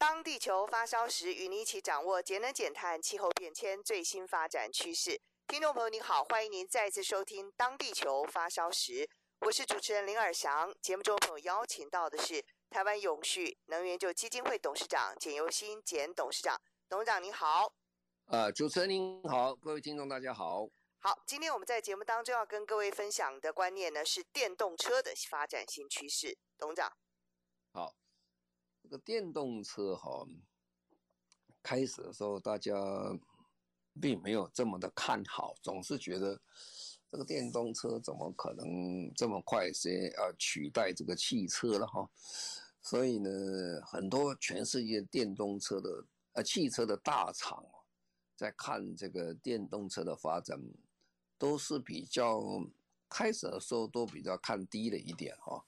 当地球发烧时，与您一起掌握节能减碳、气候变迁最新发展趋势。听众朋友您好，欢迎您再次收听《当地球发烧时》。我是主持人林尔翔，节目中朋友邀请到的是台湾永续能源就基金会董事长简尤新简董事长，董事长您好。呃，主持人您好，各位听众大家好。好，今天我们在节目当中要跟各位分享的观念呢是电动车的发展新趋势，董事长。这个电动车哈，开始的时候大家并没有这么的看好，总是觉得。这个电动车怎么可能这么快些啊取代这个汽车了哈？所以呢，很多全世界电动车的呃汽车的大厂在看这个电动车的发展，都是比较开始的时候都比较看低了一点哈。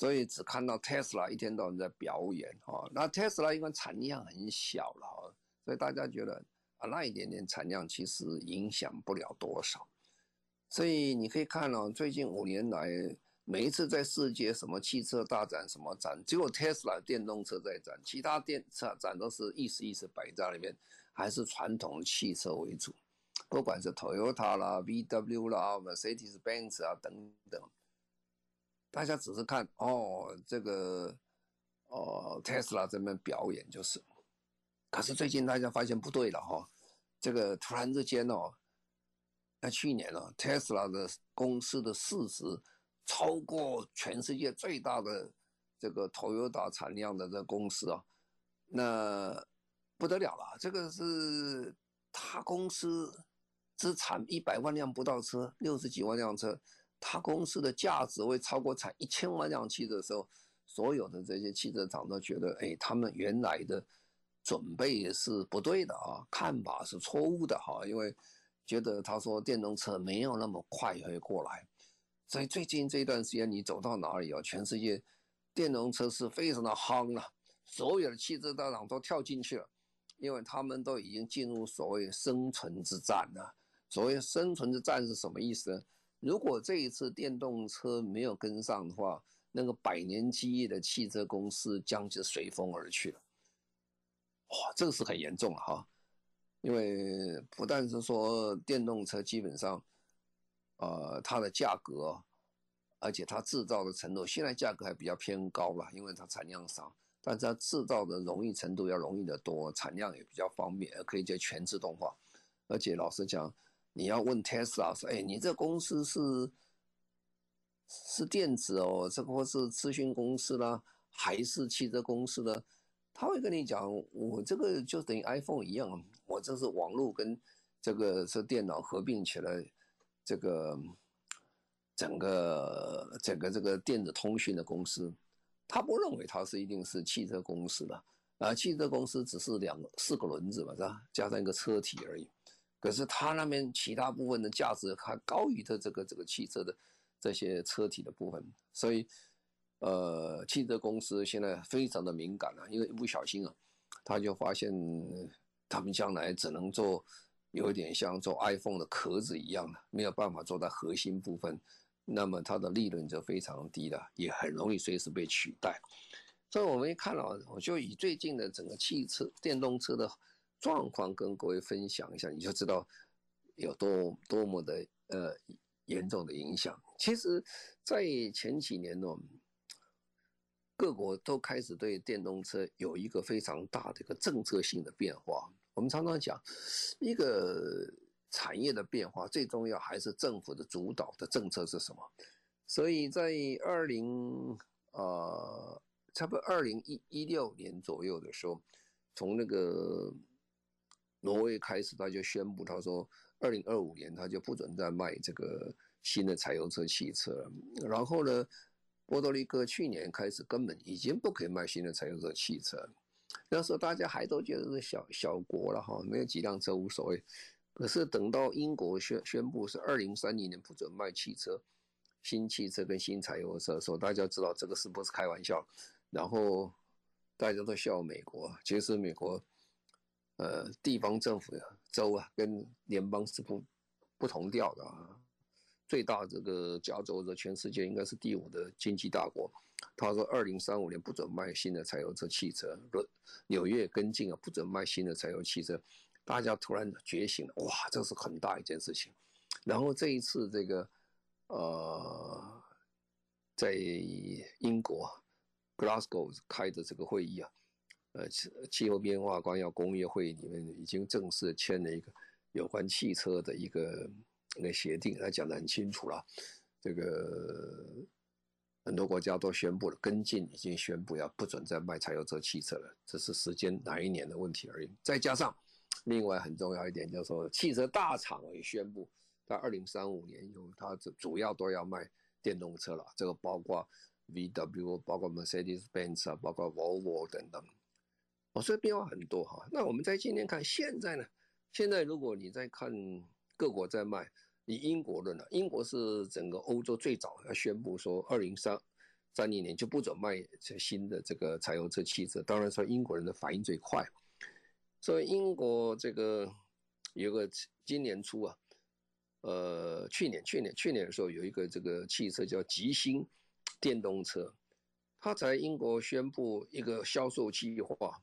所以只看到特斯拉一天到晚在表演哈。那特斯拉因为产量很小了哈，所以大家觉得啊那一点点产量其实影响不了多少。所以你可以看到，最近五年来，每一次在世界什么汽车大展、什么展，只有特斯拉电动车在展，其他电车展都是意思意思摆在里面，还是传统汽车为主，不管是 Toyota 啦、VW 啦、Mercedes-Benz 啊等等，大家只是看哦，这个哦特斯拉这边表演就是，可是最近大家发现不对了哈，这个突然之间哦。那去年呢，特斯拉的公司的市值超过全世界最大的这个 Toyota 产量的这个公司啊，那不得了了。这个是他公司只产一百万辆不到车，六十几万辆车，他公司的价值会超过产一千万辆汽车的时候，所有的这些汽车厂都觉得，哎，他们原来的准备是不对的啊，看法是错误的哈，因为。觉得他说电动车没有那么快会过来，所以最近这段时间你走到哪里啊，全世界电动车是非常的夯啊，所有的汽车大厂都跳进去了，因为他们都已经进入所谓生存之战了。所谓生存之战是什么意思呢？如果这一次电动车没有跟上的话，那个百年基业的汽车公司将就随风而去了。哇，这个是很严重了哈。因为不但是说电动车基本上，呃，它的价格，而且它制造的程度，现在价格还比较偏高了，因为它产量少，但是它制造的容易程度要容易得多，产量也比较方便，可以叫全自动化。而且老实讲，你要问特斯拉说，哎，你这公司是是电子哦，这个或是资讯公司啦，还是汽车公司呢？他会跟你讲，我这个就等于 iPhone 一样，我这是网络跟这个是电脑合并起来，这个整个整个这个电子通讯的公司，他不认为它是一定是汽车公司的啊，汽车公司只是两四个轮子嘛，是吧？加上一个车体而已。可是他那边其他部分的价值还高于它这个这个汽车的这些车体的部分，所以。呃，汽车公司现在非常的敏感了，因为一不小心啊，他就发现他们将来只能做有一点像做 iPhone 的壳子一样的，没有办法做到核心部分，那么它的利润就非常低了，也很容易随时被取代。所以我们一看到，我就以最近的整个汽车电动车的状况跟各位分享一下，你就知道有多多么的呃严重的影响。其实，在前几年呢。各国都开始对电动车有一个非常大的一个政策性的变化。我们常常讲，一个产业的变化最重要还是政府的主导的政策是什么。所以在二零呃，差不多二零一一六年左右的时候，从那个挪威开始，他就宣布，他说二零二五年他就不准再卖这个新的柴油车汽车了。然后呢，波多黎各去年开始根本已经不可以卖新的柴油车汽车，那时候大家还都觉得是小小国了哈，没有几辆车无所谓。可是等到英国宣宣布是二零三零年不准卖汽车、新汽车跟新柴油车的时候，大家知道这个是不是开玩笑？然后大家都笑美国，其实美国呃地方政府州啊跟联邦是不不同调的啊。最大这个加州的全世界应该是第五的经济大国。他说，二零三五年不准卖新的柴油车汽车。纽约跟进啊，不准卖新的柴油汽车。大家突然觉醒了，哇，这是很大一件事情。然后这一次这个呃，在英国 Glasgow 开的这个会议啊，呃，气候变化纲要工业会里面已经正式签了一个有关汽车的一个。那协定他讲得很清楚了，这个很多国家都宣布了，跟进已经宣布要不准再卖柴油车汽车了，只是时间哪一年的问题而已。再加上另外很重要一点，就是说汽车大厂也宣布，在二零三五年以后，它主主要都要卖电动车了，这个包括 VW，包括 Mercedes-Benz 啊，包括 Volvo 等等。哦，所以变化很多哈。那我们在今天看现在呢？现在如果你在看。各国在卖，以英国论呢？英国是整个欧洲最早要宣布说，二零三三零年就不准卖这新的这个柴油车汽车。当然说英国人的反应最快，所以英国这个有个今年初啊，呃，去年去年去年的时候有一个这个汽车叫极星电动车，他在英国宣布一个销售计划，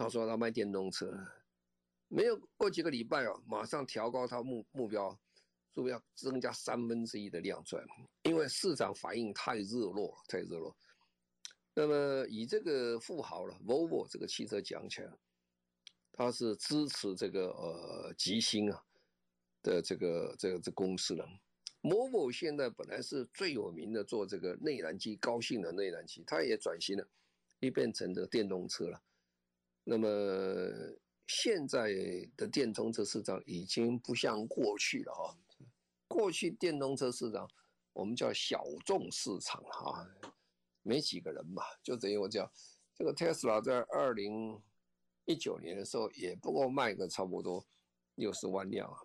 他说他卖电动车。没有过几个礼拜哦，马上调高他目目标，说要增加三分之一的量出来，因为市场反应太热络，太热络。那么以这个富豪了，Volvo 这个汽车讲起来，他是支持这个呃吉星啊的这个这个这公司了。Volvo 现在本来是最有名的做这个内燃机高性能内燃机，它也转型了，也变成这个电动车了。那么。现在的电动车市场已经不像过去了哈，过去电动车市场我们叫小众市场哈，没几个人嘛，就等于我讲这个特斯拉在二零一九年的时候也不过卖个差不多六十万辆啊，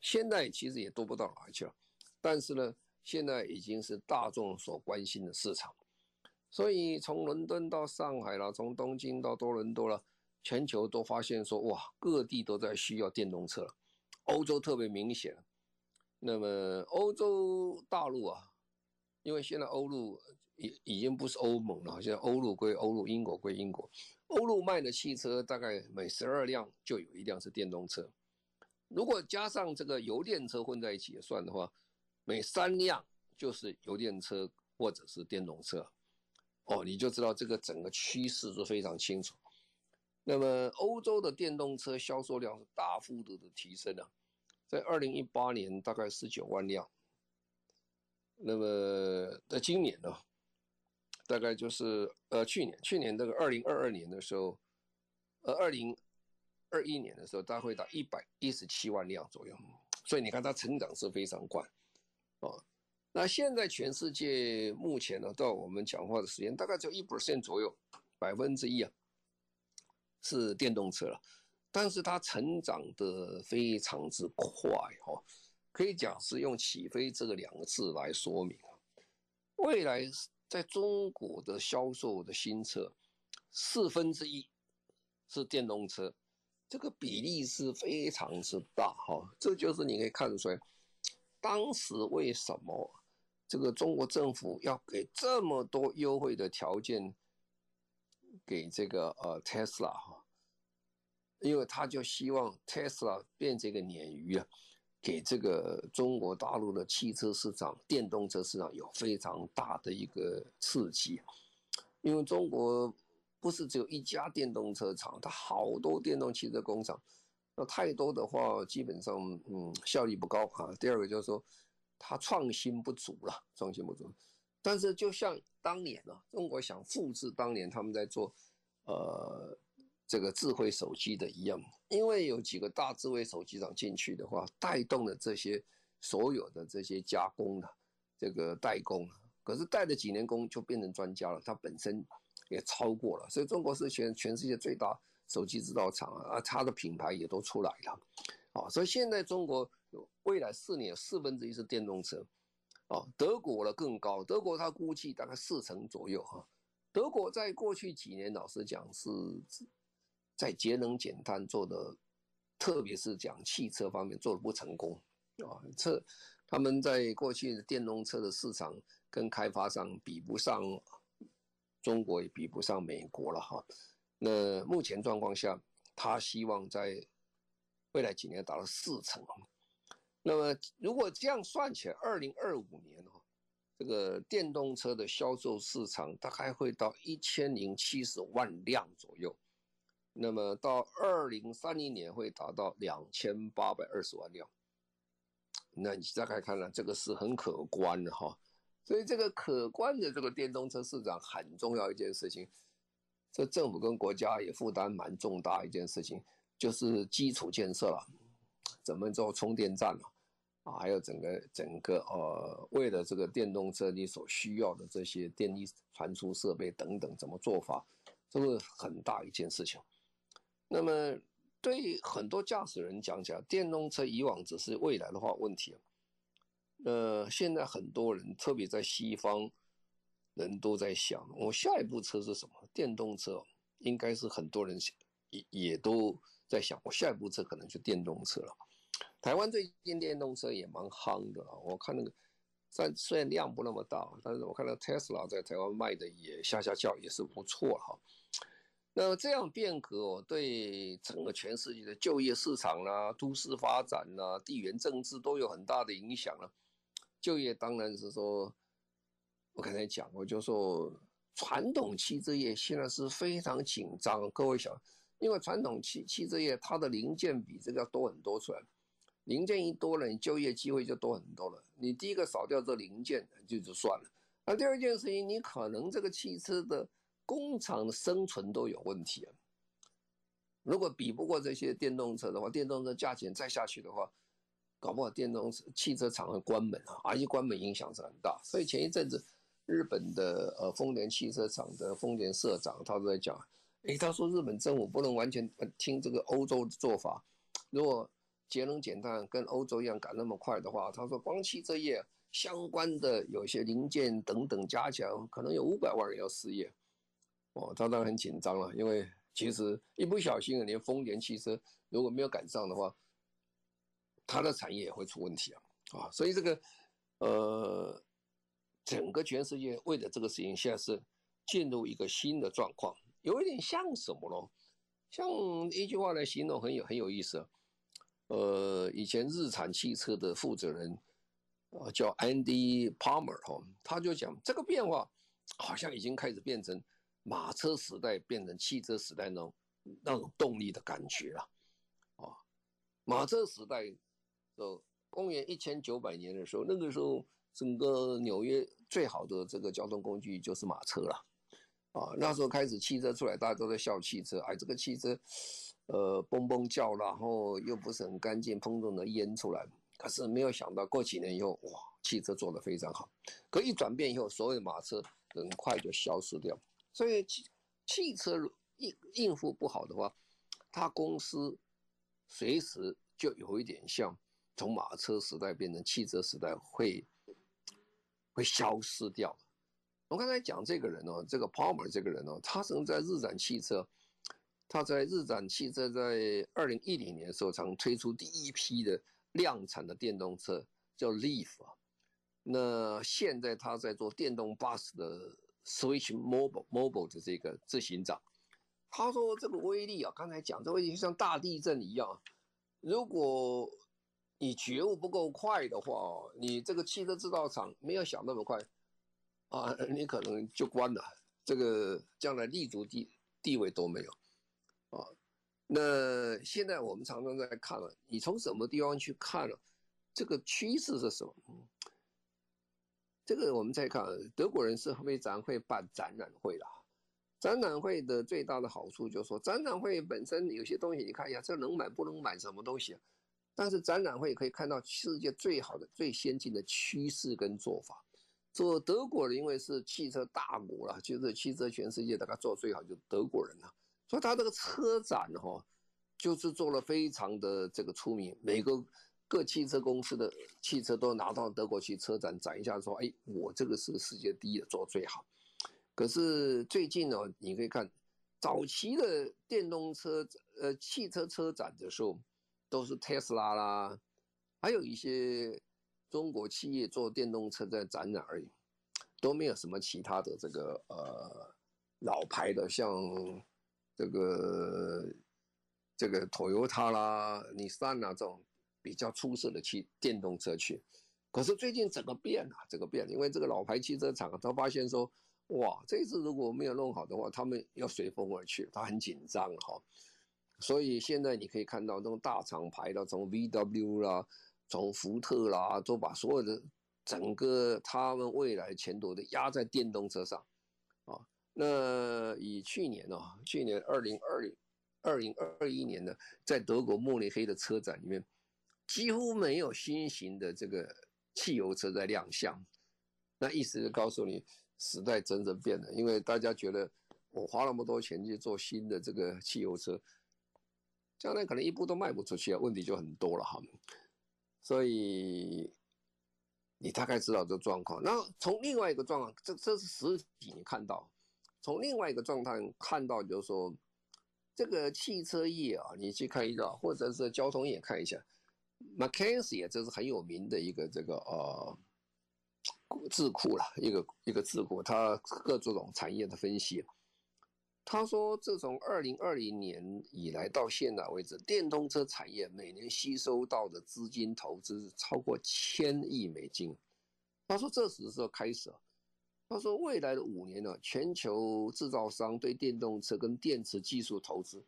现在其实也多不到哪去了，但是呢，现在已经是大众所关心的市场，所以从伦敦到上海了，从东京到多伦多了。全球都发现说，哇，各地都在需要电动车，欧洲特别明显。那么欧洲大陆啊，因为现在欧陆已已经不是欧盟了，现在欧陆归欧陆，英国归英国。欧陆卖的汽车大概每十二辆就有一辆是电动车，如果加上这个油电车混在一起算的话，每三辆就是油电车或者是电动车。哦，你就知道这个整个趋势是非常清楚。那么，欧洲的电动车销售量是大幅度的提升了，在二零一八年大概十九万辆，那么在今年呢，大概就是呃去年去年这个二零二二年的时候，呃二零二一年的时候，大概会到一百一十七万辆左右，所以你看它成长是非常快，哦，那现在全世界目前呢，到我们讲话的时间大概只有一百线左右，百分之一啊。是电动车了，但是它成长的非常之快哈，可以讲是用起飞这个两个字来说明啊。未来在中国的销售的新车，四分之一是电动车，这个比例是非常之大哈，这就是你可以看得出来，当时为什么这个中国政府要给这么多优惠的条件给这个呃特斯拉哈。因为他就希望特斯拉变成一个鲶鱼啊，给这个中国大陆的汽车市场、电动车市场有非常大的一个刺激。因为中国不是只有一家电动车厂，它好多电动汽车工厂，那太多的话，基本上嗯效率不高啊。第二个就是说，它创新不足了，创新不足。但是就像当年啊，中国想复制当年他们在做，呃。这个智慧手机的一样，因为有几个大智慧手机厂进去的话，带动了这些所有的这些加工的这个代工，可是带了几年工就变成专家了，他本身也超过了，所以中国是全全世界最大手机制造厂啊，它的品牌也都出来了，啊，所以现在中国未来四年四分之一是电动车，啊，德国的更高，德国它估计大概四成左右哈，德国在过去几年老实讲是在节能减碳做的，特别是讲汽车方面做的不成功，啊，这他们在过去的电动车的市场跟开发商比不上。中国也比不上美国了哈，那目前状况下，他希望在未来几年达到四成。那么如果这样算起来，二零二五年哦，这个电动车的销售市场大概会到一千零七十万辆左右，那么到二零三零年会达到两千八百二十万辆。那你大概看了，这个是很可观的哈。所以这个可观的这个电动车市场很重要一件事情，这政府跟国家也负担蛮重大一件事情，就是基础建设了，怎么做充电站了，啊，还有整个整个呃，为了这个电动车你所需要的这些电力传输设备等等怎么做法，这个很大一件事情。那么对很多驾驶人讲起来，电动车以往只是未来的话问题。呃，现在很多人，特别在西方，人都在想，我下一步车是什么？电动车，应该是很多人也也都在想，我下一步车可能就电动车了。台湾最近电动车也蛮夯的，我看那个，虽虽然量不那么大，但是我看到 Tesla 在台湾卖的也下下叫，也是不错哈。那么这样变革哦，对整个全世界的就业市场啦、都市发展啦、地缘政治都有很大的影响了。就业当然是说，我刚才讲过，就说传统汽车业现在是非常紧张。各位想，因为传统汽汽车业它的零件比这个要多很多出来，零件一多了，你就业机会就多很多了。你第一个少掉这零件就就算了，那第二件事情，你可能这个汽车的工厂的生存都有问题啊。如果比不过这些电动车的话，电动车价钱再下去的话。搞不好电动汽车厂会关门啊！而且关门影响是很大，所以前一阵子日本的呃丰田汽车厂的丰田社长他都在讲，诶，他说日本政府不能完全听这个欧洲的做法，如果节能减碳跟欧洲一样赶那么快的话，他说光汽车业相关的有些零件等等加起来，可能有五百万人要失业。哦，他当然很紧张了，因为其实一不小心连丰田汽车如果没有赶上的话。它的产业也会出问题啊，啊，所以这个，呃，整个全世界为了这个事情，现在是进入一个新的状况，有一点像什么咯？像一句话来形容很有很有意思，呃，以前日产汽车的负责人，呃，叫 Andy Palmer 哈，他就讲这个变化好像已经开始变成马车时代变成汽车时代那种那种动力的感觉了，啊，马车时代。呃，公元一千九百年的时候，那个时候整个纽约最好的这个交通工具就是马车了，啊，那时候开始汽车出来，大家都在笑汽车，哎，这个汽车，呃，嘣嘣叫，然后又不是很干净，喷出的烟出来。可是没有想到，过几年以后，哇，汽车做得非常好。可一转变以后，所有的马车很快就消失掉。所以汽汽车应应付不好的话，他公司随时就有一点像。从马车时代变成汽车时代会会消失掉。我刚才讲这个人哦，这个 Palmer 这个人哦，他曾在日产汽车，他在日产汽车在二零一零年时候，曾推出第一批的量产的电动车，叫 Leaf 啊。那现在他在做电动巴士的 Switch Mobile Mobile 的这个自行长。他说这个威力啊，刚才讲这威力像大地震一样，如果你觉悟不够快的话，你这个汽车制造厂没有想那么快，啊，你可能就关了，这个将来立足地地位都没有，啊，那现在我们常常在看了，你从什么地方去看了，这个趋势是什么？这个我们再看，德国人是非常会办展览会的，展览会的最大的好处就是说，展览会本身有些东西，你看一下，这能买不能买什么东西？但是展览会可以看到世界最好的、最先进的趋势跟做法，做德国人，因为是汽车大国了，就是汽车全世界大概做最好就德国人了，所以他这个车展哈，就是做了非常的这个出名，每个各汽车公司的汽车都拿到德国去车展展一下，说，哎，我这个是世界第一的，做最好。可是最近呢，你可以看早期的电动车呃汽车车展的时候，都是特斯拉啦，还有一些。中国企业做电动车在展览而已，都没有什么其他的这个呃老牌的，像这个这个 Toyota 啦、Nissan 啊这种比较出色的汽电动车去。可是最近整个变了，这个变了，因为这个老牌汽车厂他发现说，哇，这次如果没有弄好的话，他们要随风而去，他很紧张哈。所以现在你可以看到这种大厂牌的，从 VW 啦。从福特啦，都把所有的整个他们未来前途都压在电动车上，啊，那以去年呢，去年二零二零二零二一年呢，在德国慕尼黑的车展里面，几乎没有新型的这个汽油车在亮相，那意思就告诉你，时代真正变了，因为大家觉得我花那么多钱去做新的这个汽油车，将来可能一步都卖不出去啊，问题就很多了哈。所以你大概知道这状况。那从另外一个状况，这这是实体你看到，从另外一个状态看到，就是说这个汽车业啊，你去看一下，或者是交通业看一下，McKinsey 也这是很有名的一个这个呃智库了，一个一个智库，它各种产业的分析。他说，自从二零二零年以来到现在为止，电动车产业每年吸收到的资金投资超过千亿美金。他说，这时候开始，他说未来的五年呢，全球制造商对电动车跟电池技术投资，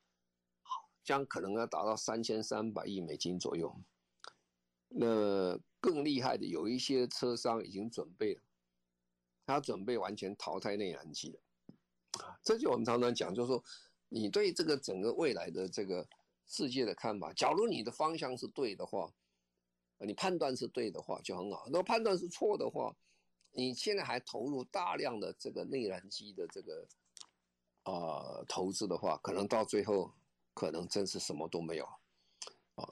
将可能要达到三千三百亿美金左右。那更厉害的，有一些车商已经准备了，他准备完全淘汰内燃机了。这就我们常常讲，就是说，你对这个整个未来的这个世界的看法，假如你的方向是对的话，你判断是对的话就很好；如果判断是错的话，你现在还投入大量的这个内燃机的这个啊、投资的话，可能到最后可能真是什么都没有啊。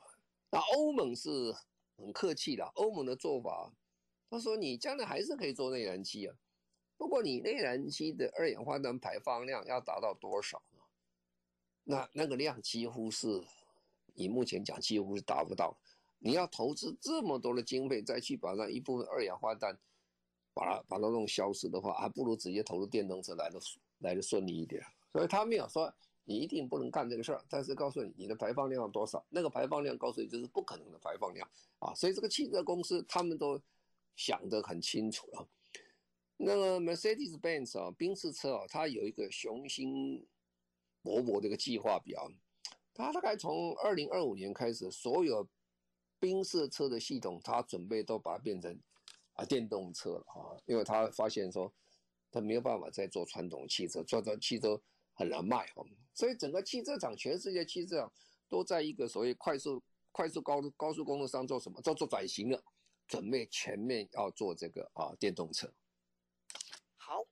那欧盟是很客气的，欧盟的做法，他说你将来还是可以做内燃机啊。不过你内燃机的二氧化碳排放量要达到多少呢？那那个量几乎是，你目前讲几乎是达不到。你要投资这么多的经费再去把那一部分二氧化碳把它把它弄消失的话，还不如直接投入电动车来的来的顺利一点。所以他没有说你一定不能干这个事儿，但是告诉你你的排放量要多少，那个排放量告诉你这是不可能的排放量啊。所以这个汽车公司他们都想得很清楚了。那个 Mercedes-Benz 啊，宾士车啊，它有一个雄心勃勃的一个计划表。它大概从二零二五年开始，所有宾士车的系统，它准备都把它变成啊电动车了啊，因为它发现说，它没有办法再做传统汽车，做做汽车很难卖哈。所以整个汽车厂，全世界汽车厂都在一个所谓快速快速高高速公路上做什么？做做转型了，准备全面要做这个啊电动车。好，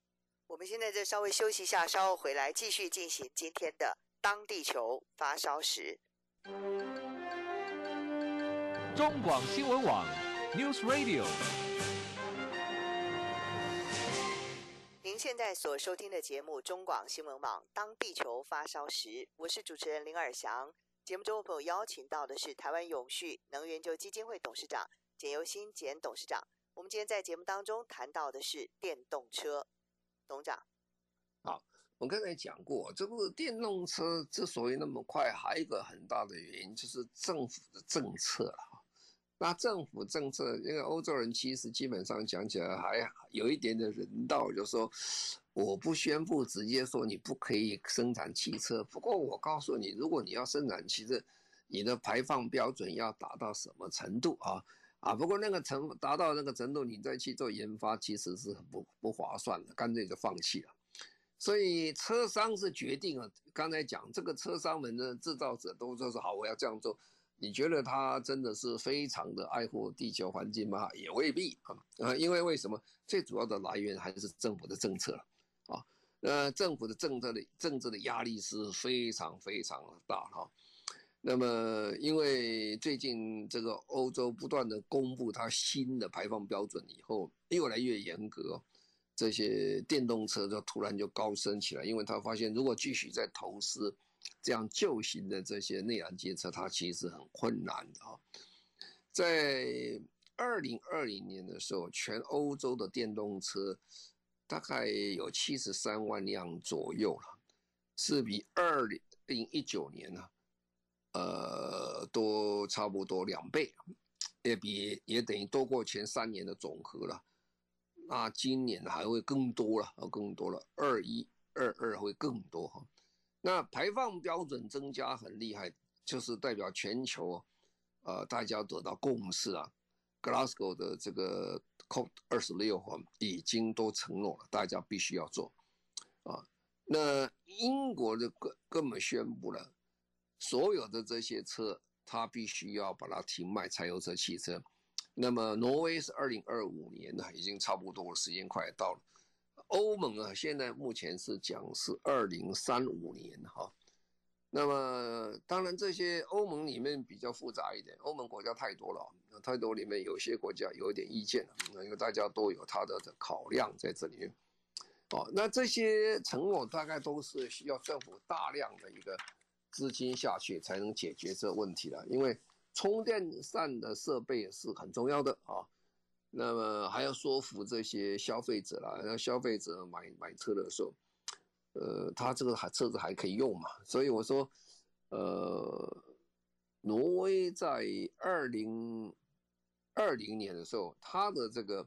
我们现在再稍微休息一下，稍后回来继续进行今天的《当地球发烧时》。中广新闻网 News Radio，现在所收听的节目《中广新闻网当地球发烧时》，我是主持人林尔祥。节目中我朋友邀请到的是台湾永续能源就基金会董事长简尤新简董事长。我们今天在节目当中谈到的是电动车，董事长。好，我刚才讲过，这个电动车之所以那么快，还有一个很大的原因就是政府的政策了。那政府政策，因为欧洲人其实基本上讲起来还有一点点人道，就是说我不宣布直接说你不可以生产汽车，不过我告诉你，如果你要生产汽车，你的排放标准要达到什么程度啊？啊，不过那个程达到那个程度，你再去做研发，其实是很不不划算的，干脆就放弃了。所以车商是决定了，刚才讲这个车商们的制造者都说是好，我要这样做，你觉得他真的是非常的爱护地球环境吗？也未必啊啊，因为为什么？最主要的来源还是政府的政策啊。那政府的政策的政治的压力是非常非常大哈。那么，因为最近这个欧洲不断的公布它新的排放标准以后，越来越严格，这些电动车就突然就高升起来，因为他发现如果继续在投资这样旧型的这些内燃机车，它其实很困难的啊。在二零二零年的时候，全欧洲的电动车大概有七十三万辆左右了，是比二零一九年呢。呃，都差不多两倍，也比也等于多过前三年的总和了。那今年还会更多了，更多了，二一二二会更多哈。那排放标准增加很厉害，就是代表全球，呃，大家得到共识啊。Glasgow 的这个 COP 二十六哈已经都承诺了，大家必须要做啊。那英国的根根本宣布了。所有的这些车，它必须要把它停卖柴油车汽车。那么挪威是二零二五年呢，已经差不多时间快到了。欧盟啊，现在目前是讲是二零三五年哈。那么当然这些欧盟里面比较复杂一点，欧盟国家太多了，太多里面有些国家有一点意见，因为大家都有他的考量在这里面。哦，那这些承诺大概都是需要政府大量的一个。资金下去才能解决这问题的，因为充电站的设备是很重要的啊。那么还要说服这些消费者啦，让消费者买买车的时候，呃，他这个还车子还可以用嘛。所以我说，呃，挪威在二零二零年的时候，它的这个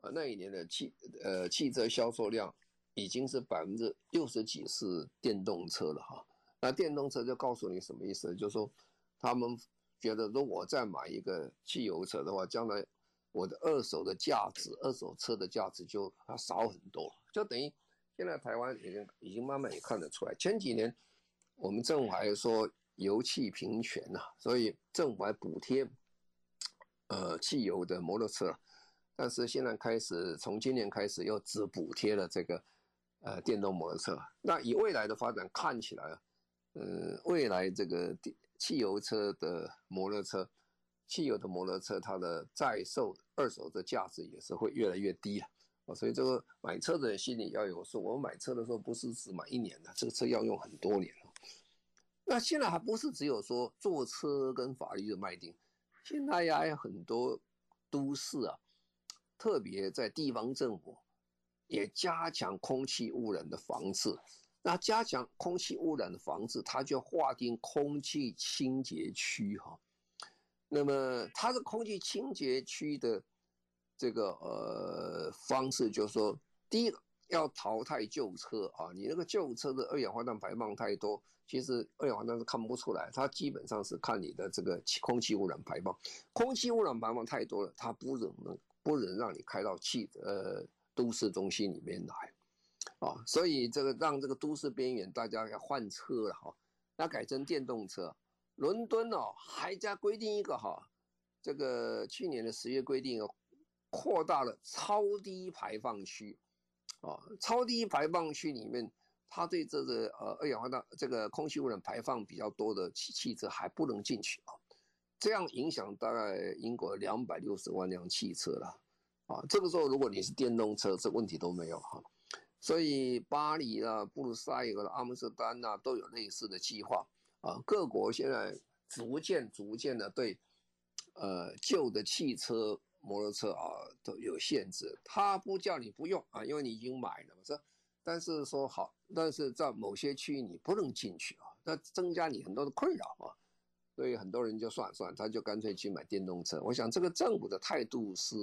呃那一年的汽呃汽车销售量已经是百分之六十几是电动车了哈。那电动车就告诉你什么意思？就是说，他们觉得，如果再买一个汽油车的话，将来我的二手的价值，二手车的价值就要少很多。就等于现在台湾已经已经慢慢也看得出来。前几年我们政府还说油气平权呐，所以政府还补贴呃汽油的摩托车，但是现在开始从今年开始又只补贴了这个呃电动摩托车。那以未来的发展看起来。呃，未来这个电汽油车的摩托车，汽油的摩托车，它的在售二手的价值也是会越来越低啊。所以这个买车的人心里要有数。我们买车的时候不是只买一年的，这个车要用很多年。那现在还不是只有说坐车跟法律的卖定，现在呀有很多都市啊，特别在地方政府也加强空气污染的防治。那加强空气污染的防治，它就划定空气清洁区哈。那么它的空气清洁区的这个呃方式，就是说，第一个要淘汰旧车啊，你那个旧车的二氧化碳排放太多，其实二氧化碳是看不出来，它基本上是看你的这个空气污染排放，空气污染排放太多了，它不能不能让你开到汽呃都市中心里面来。啊，所以这个让这个都市边缘大家要换车了哈，那改成电动车。伦敦哦，还加规定一个哈，这个去年的十月规定，扩大了超低排放区，啊，超低排放区里面，它对这个呃二氧化碳这个空气污染排放比较多的汽汽车还不能进去啊，这样影响大概英国两百六十万辆汽车了，啊，这个时候如果你是电动车，这问题都没有哈。所以巴黎啊、布鲁塞尔、阿姆斯特丹呐，都有类似的计划。啊。各国现在逐渐、逐渐的对，呃，旧的汽车、摩托车啊都有限制。他不叫你不用啊，因为你已经买了嘛，是。但是说好，但是在某些区域你不能进去啊，那增加你很多的困扰啊。所以很多人就算算，他就干脆去买电动车。我想这个政府的态度是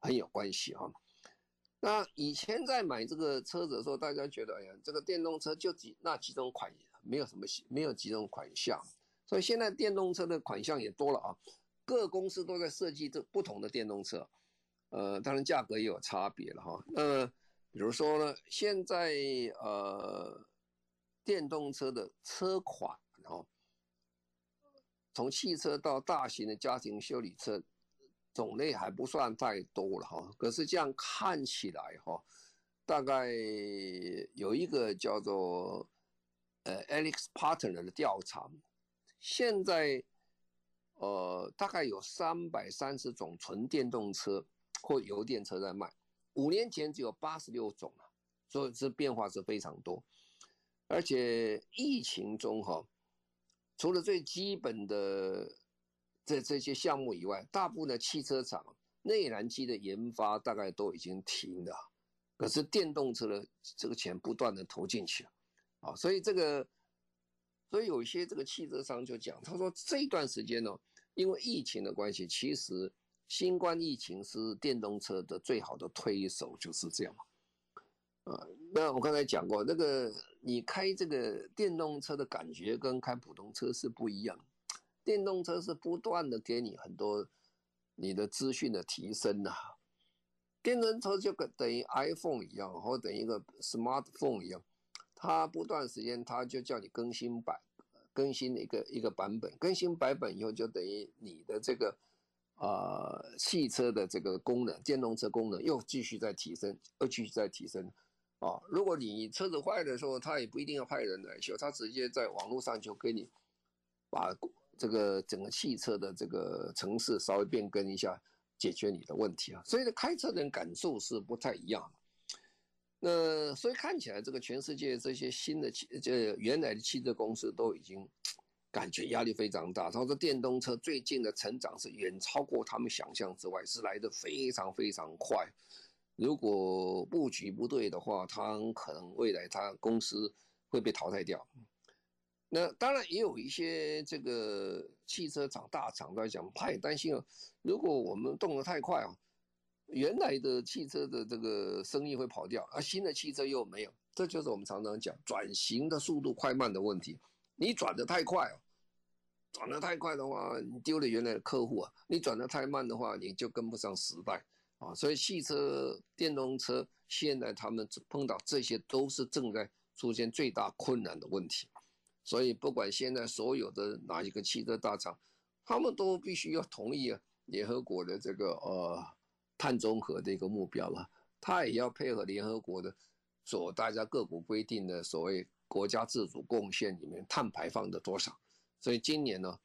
很有关系哈。那以前在买这个车子的时候，大家觉得，哎呀，这个电动车就几那几种款型，没有什么，没有几种款项，所以现在电动车的款项也多了啊。各公司都在设计这不同的电动车，呃，当然价格也有差别了哈。那比如说呢，现在呃，电动车的车款，然后从汽车到大型的家庭修理车，种类还不算太多了哈。可是这样看起来哈，大概有一个叫做呃 Alex Partner 的调查，现在呃大概有三百三十种纯电动车或油电车在卖，五年前只有八十六种啊，所以这变化是非常多。而且疫情中哈，除了最基本的这这些项目以外，大部分的汽车厂内燃机的研发大概都已经停了，可是电动车的这个钱不断的投进去了啊，所以这个，所以有些这个汽车商就讲，他说这段时间呢，因为疫情的关系，其实新冠疫情是电动车的最好的推手，就是这样嘛。啊，那我刚才讲过，那个你开这个电动车的感觉跟开普通车是不一样。电动车是不断的给你很多你的资讯的提升呐、电动车就跟等于 iPhone 一样，或等于一个 smartphone 一样，它不断时间它就叫你更新版，更新一个一个版本，更新版本以后就等于你的这个啊、呃、汽车的这个功能，电动车功能又继续在提升，又继续在提升。啊，如果你车子坏的时候，他也不一定要派人来修，他直接在网络上就给你把这个整个汽车的这个程式稍微变更一下，解决你的问题啊。所以呢，开车人感受是不太一样的。那所以看起来，这个全世界这些新的汽，这原来的汽车公司都已经感觉压力非常大。他说，电动车最近的成长是远超过他们想象之外，是来的非常非常快。如果布局不对的话，他可能未来他公司会被淘汰掉。那当然也有一些这个汽车厂大厂在讲，他也担心啊，如果我们动得太快啊，原来的汽车的这个生意会跑掉，而新的汽车又没有，这就是我们常常讲转型的速度快慢的问题。你转得太快哦，转得太快的话，你丢了原来的客户啊；你转得太慢的话，你就跟不上时代。啊，所以汽车、电动车现在他们碰到这些都是正在出现最大困难的问题，所以不管现在所有的哪一个汽车大厂，他们都必须要同意啊联合国的这个呃碳中和的一个目标了，它也要配合联合国的所大家各国规定的所谓国家自主贡献里面碳排放的多少，所以今年呢，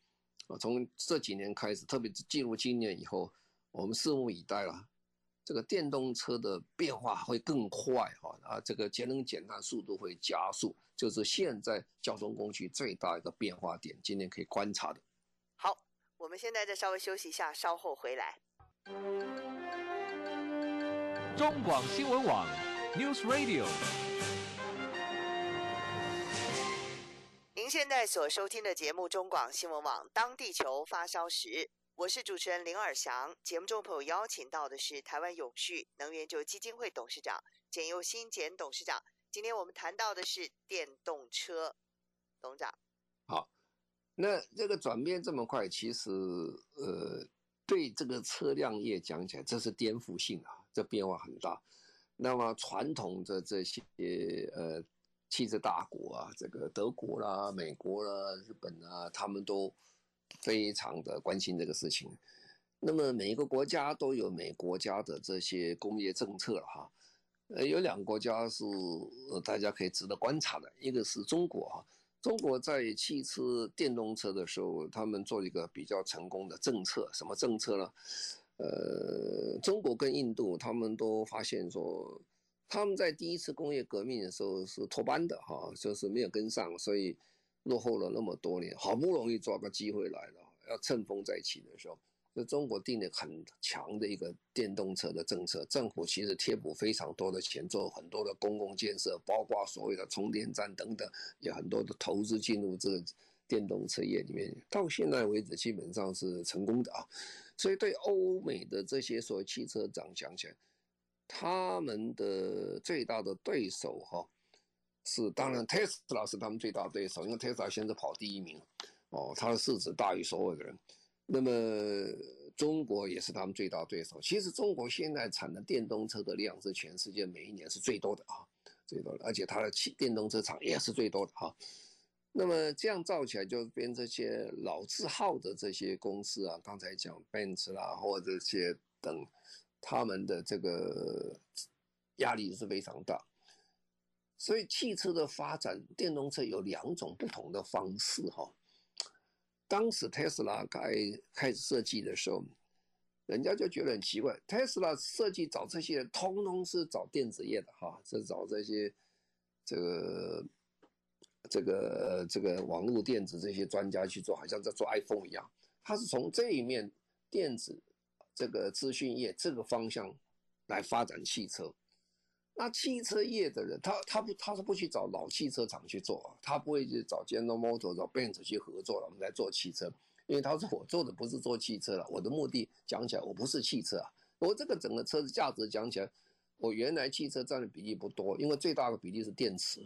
从这几年开始，特别是进入今年以后，我们拭目以待了。这个电动车的变化会更快哈啊，这个节能减碳速度会加速，就是现在交通工具最大一个变化点，今年可以观察的。好，我们现在再稍微休息一下，稍后回来。中广新闻网 News Radio，您现在所收听的节目中广新闻网，当地球发烧时。我是主持人林尔翔，节目中朋友邀请到的是台湾永续能源就基金会董事长简佑新简董事长。今天我们谈到的是电动车，董事长。好，那这个转变这么快，其实呃，对这个车辆业讲起来，这是颠覆性啊，这变化很大。那么传统的这些呃汽车大国啊，这个德国啦、美国啦、日本啊，他们都。非常的关心这个事情，那么每一个国家都有每国家的这些工业政策了哈，呃，有两个国家是大家可以值得观察的，一个是中国哈，中国在汽车电动车的时候，他们做一个比较成功的政策，什么政策呢？呃，中国跟印度他们都发现说，他们在第一次工业革命的时候是脱班的哈，就是没有跟上，所以。落后了那么多年，好不容易抓个机会来了，要乘风再起的时候，就中国定了很强的一个电动车的政策，政府其实贴补非常多的钱，做很多的公共建设，包括所谓的充电站等等，有很多的投资进入这个电动车业里面，到现在为止基本上是成功的啊。所以对欧美的这些所谓汽车厂讲起来，他们的最大的对手哈。是，当然，Tesla 是他们最大的对手，因为 Tesla 现在跑第一名，哦，它的市值大于所有的人。那么中国也是他们最大对手。其实中国现在产的电动车的量是全世界每一年是最多的啊，最多的，而且它的汽电动车厂也是最多的哈。那么这样造起来，就变这些老字号的这些公司啊，刚才讲 Benz 啦，或者这些等，他们的这个压力是非常大。所以汽车的发展，电动车有两种不同的方式哈。当时特斯拉开开始设计的时候，人家就觉得很奇怪，特斯拉设计找这些人，通通是找电子业的哈，是找这些这个。这个这个网络电子这些专家去做，好像在做 iPhone 一样。他是从这一面电子这个资讯业这个方向来发展汽车。那汽车业的人，他他不他是不去找老汽车厂去做，他不会去找 General Motors 找 Benz 去合作了，我们来做汽车。因为他说我做的不是做汽车了，我的目的讲起来我不是汽车啊，我这个整个车子价值讲起来，我原来汽车占的比例不多，因为最大的比例是电池。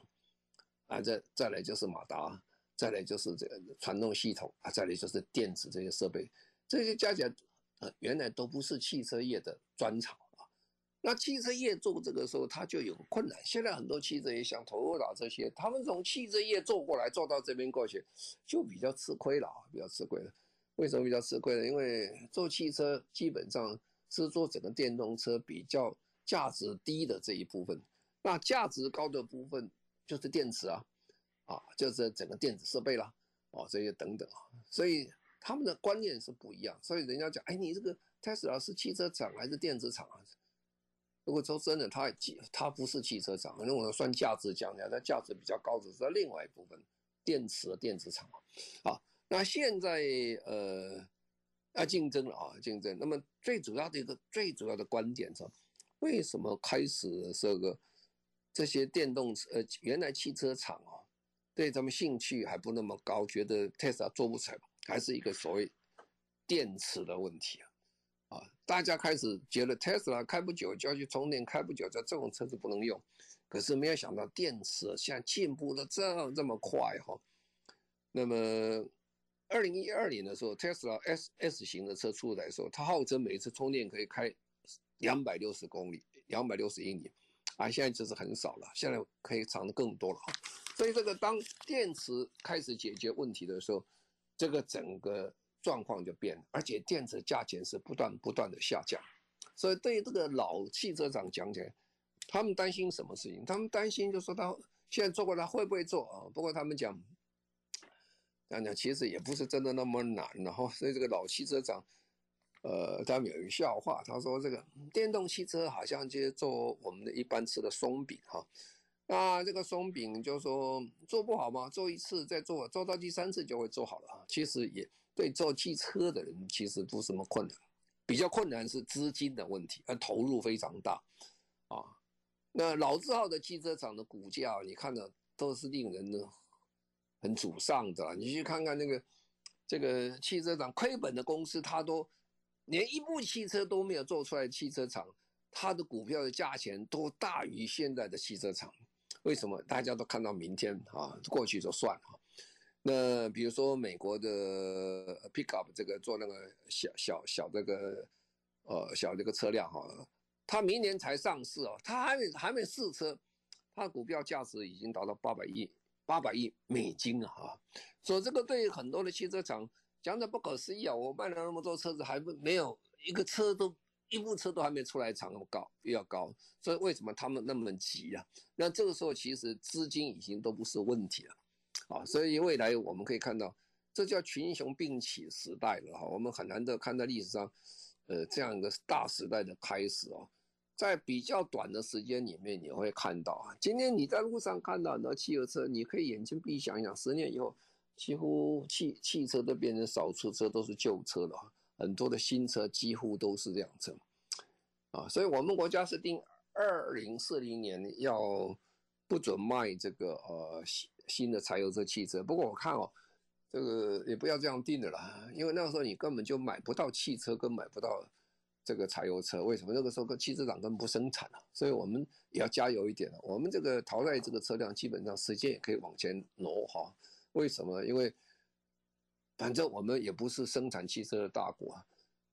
啊，再再来就是马达，再来就是这个传动系统啊，再来就是电子这些设备，这些加起来，呃，原来都不是汽车业的专长啊。那汽车业做这个时候，它就有困难。现在很多汽车业像 Toyota 这些，他们从汽车业做过来，做到这边过去，就比较吃亏了啊，比较吃亏了。为什么比较吃亏呢？因为做汽车基本上是做整个电动车比较价值低的这一部分，那价值高的部分。就是电池啊，啊，就是整个电子设备啦，哦，这些等等啊，所以他们的观念是不一样。所以人家讲，哎，你这个特斯拉是汽车厂还是电子厂啊？如果说真的，它它不是汽车厂，如果算价值讲起来，它价值比较高的是在另外一部分电池的电子厂啊。那现在呃要竞争了啊，竞争。那么最主要的一个最主要的观点是，为什么开始这个？这些电动车，呃，原来汽车厂啊，对他们兴趣还不那么高，觉得特斯拉做不成，还是一个所谓电池的问题啊，啊，大家开始觉得特斯拉开不久就要去充电，开不久在这种车子不能用，可是没有想到电池现在进步的这么这么快哈，那么二零一二年的时候，特斯拉 S S 型的车出来的时候，它号称每次充电可以开两百六十公里，两百六十英里。啊，现在就是很少了，现在可以长得更多了哈。所以这个当电池开始解决问题的时候，这个整个状况就变了，而且电池价钱是不断不断的下降。所以对于这个老汽车厂讲起来，他们担心什么事情？他们担心就说他现在做过，来会不会做啊？不过他们讲，讲讲其实也不是真的那么难，然后所以这个老汽车厂。呃，他们有一个笑话，他说这个电动汽车好像就是做我们的一般吃的松饼哈，那这个松饼就说做不好嘛，做一次再做，做到第三次就会做好了哈。其实也对做汽车的人其实不是什么困难，比较困难是资金的问题，而投入非常大啊。那老字号的汽车厂的股价，你看的都是令人呢很沮丧的。你去看看那个这个汽车厂亏本的公司，它都。连一部汽车都没有做出来汽车厂，它的股票的价钱都大于现在的汽车厂。为什么？大家都看到明天啊，过去就算了。那比如说美国的 pickup 这个做那个小小小这个呃小这个车辆哈，它明年才上市哦，它还没还没试车，它股票价值已经达到八百亿八百亿美金了哈。所以这个对于很多的汽车厂。讲的不可思议啊！我卖了那么多车子，还不没有一个车都一部车都还没出来，厂那么高又要高，所以为什么他们那么急啊？那这个时候其实资金已经都不是问题了，啊，所以未来我们可以看到，这叫群雄并起时代了哈。我们很难得看到历史上，呃，这样一个大时代的开始哦，在比较短的时间里面，你会看到啊，今天你在路上看到很多汽油车，你可以眼睛闭想一想，十年以后。几乎汽汽车都变成少数车，都是旧车了。很多的新车几乎都是这样车，啊，所以我们国家是定二零四零年要不准卖这个呃新新的柴油车汽车。不过我看哦，这个也不要这样定的啦，因为那个时候你根本就买不到汽车，跟买不到这个柴油车。为什么？那个时候跟汽车厂根本不生产了，所以我们也要加油一点了。我们这个淘汰这个车辆，基本上时间也可以往前挪哈。为什么？因为反正我们也不是生产汽车的大国。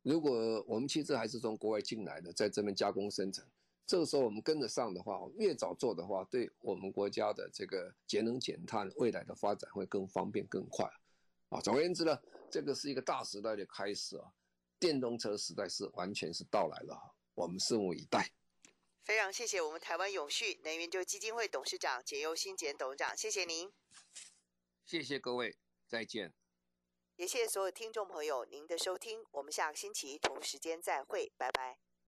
如果我们汽车还是从国外进来的，在这边加工生产，这个时候我们跟得上的话，越早做的话，对我们国家的这个节能减碳未来的发展会更方便更快。啊，总而言之呢，这个是一个大时代的开始啊，电动车时代是完全是到来了，我们拭目以待。非常谢谢我们台湾永续能源就基金会董事长简又新简董事长，谢谢您。谢谢各位，再见。也谢谢所有听众朋友您的收听，我们下个星期同时间再会，拜拜。